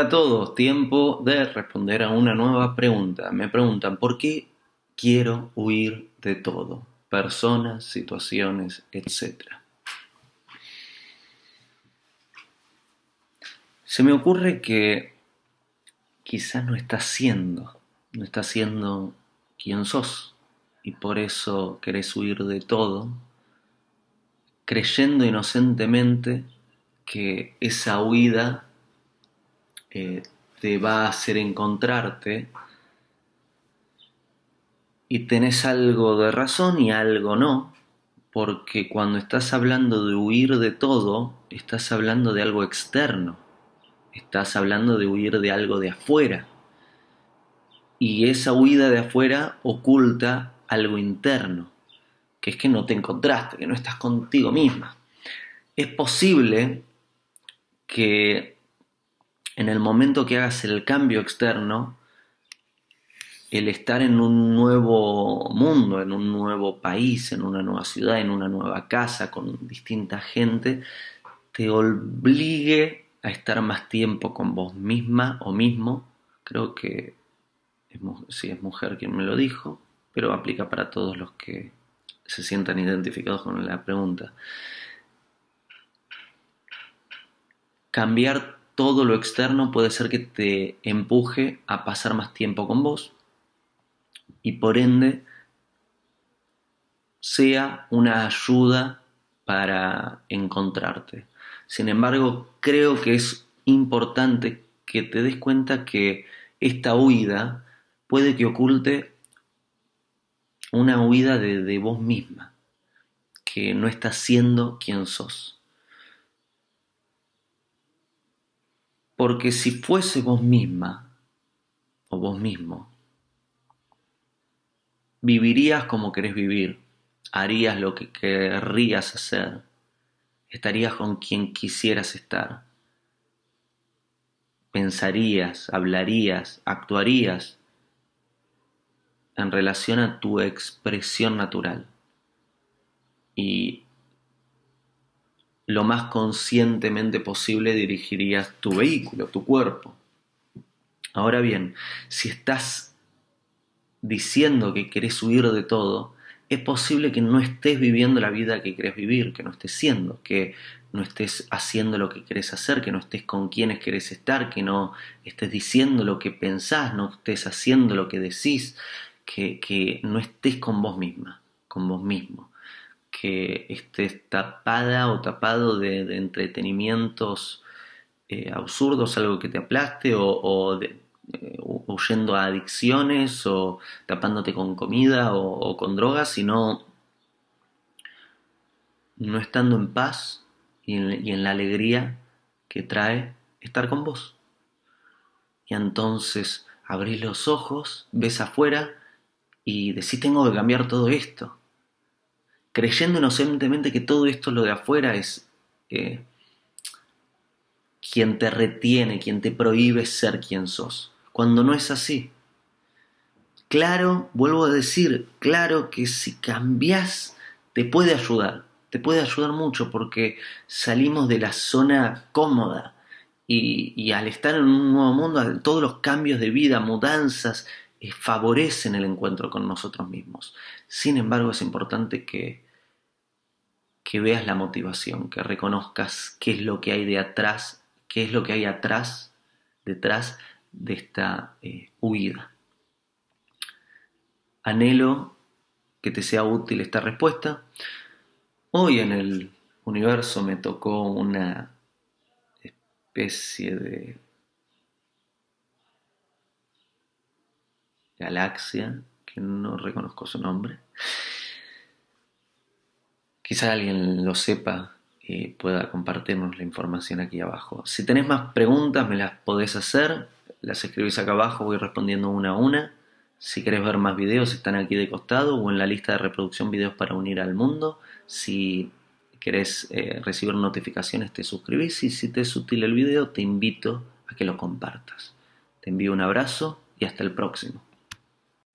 a todos, tiempo de responder a una nueva pregunta. Me preguntan, ¿por qué quiero huir de todo? Personas, situaciones, etc. Se me ocurre que quizás no estás siendo, no estás siendo quien sos y por eso querés huir de todo, creyendo inocentemente que esa huida eh, te va a hacer encontrarte y tenés algo de razón y algo no, porque cuando estás hablando de huir de todo, estás hablando de algo externo, estás hablando de huir de algo de afuera. Y esa huida de afuera oculta algo interno, que es que no te encontraste, que no estás contigo misma. Es posible que en el momento que hagas el cambio externo, el estar en un nuevo mundo, en un nuevo país, en una nueva ciudad, en una nueva casa, con distinta gente, te obligue a estar más tiempo con vos misma o mismo. Creo que si es mujer quien me lo dijo, pero aplica para todos los que se sientan identificados con la pregunta. Cambiar todo lo externo puede ser que te empuje a pasar más tiempo con vos y por ende sea una ayuda para encontrarte. Sin embargo, creo que es importante que te des cuenta que esta huida puede que oculte una huida de, vos misma, que no estás siendo quien sos. Porque si fuese vos misma o vos mismo, vivirías como querés vivir, harías lo que querrías hacer, estarías con quien quisieras estar, pensarías, hablarías, actuarías en relación a tu expresión natural. Y lo más conscientemente posible dirigirías tu vehículo, tu cuerpo. Ahora bien, si estás diciendo que querés huir de todo, es posible que no estés viviendo la vida que querés vivir, que no estés siendo, que no estés haciendo lo que querés hacer, que no estés con quienes querés estar, que no estés diciendo lo que pensás, no estés haciendo lo que decís, que, que no estés con vos misma, con vos mismo que estés tapada o tapado de, entretenimientos eh, absurdos, algo que te aplaste, o, eh, huyendo a adicciones, o tapándote con comida o, con drogas, sino no estando en paz y en, y en la alegría que trae estar con vos. Y entonces abrís los ojos, ves afuera y decís tengo que cambiar todo esto creyendo inocentemente que todo esto lo de afuera es eh, quien te retiene, quien te prohíbe ser quien sos, cuando no es así. Claro, vuelvo a decir, claro que si cambias te puede ayudar, te puede ayudar mucho porque salimos de la zona cómoda y, al estar en un nuevo mundo, todos los cambios de vida, mudanzas, favorecen el encuentro con nosotros mismos. Sin embargo, es importante que, que veas la motivación, que reconozcas qué es lo que hay de atrás, qué es lo que hay atrás, detrás de esta eh, huida. Anhelo que te sea útil esta respuesta. Hoy en el universo me tocó una especie de galaxia, que no reconozco su nombre. Quizá alguien lo sepa y pueda compartirnos la información aquí abajo. Si tenés más preguntas me las podés hacer, las escribís acá abajo, voy respondiendo una a una. Si querés ver más videos están aquí de costado o en la lista de reproducción videos para unir al mundo. Si querés eh, recibir notificaciones te suscribís y si te es útil el video te invito a que lo compartas. Te envío un abrazo y hasta el próximo.